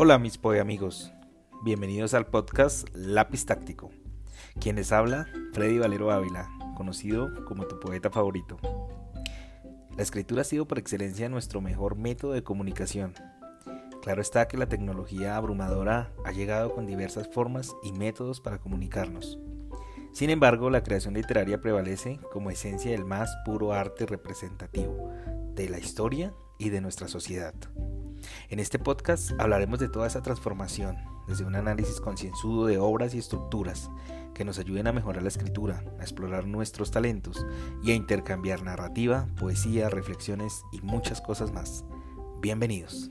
Hola mis poe amigos, bienvenidos al podcast Lápiz Táctico. Quien les habla, Freddy Valero Ávila, conocido como tu poeta favorito. La escritura ha sido por excelencia nuestro mejor método de comunicación. Claro está que la tecnología abrumadora ha llegado con diversas formas y métodos para comunicarnos. Sin embargo, la creación literaria prevalece como esencia del más puro arte representativo de la historia y de nuestra sociedad. En este podcast hablaremos de toda esa transformación, desde un análisis concienzudo de obras y estructuras que nos ayuden a mejorar la escritura, a explorar nuestros talentos y a intercambiar narrativa, poesía, reflexiones y muchas cosas más. Bienvenidos.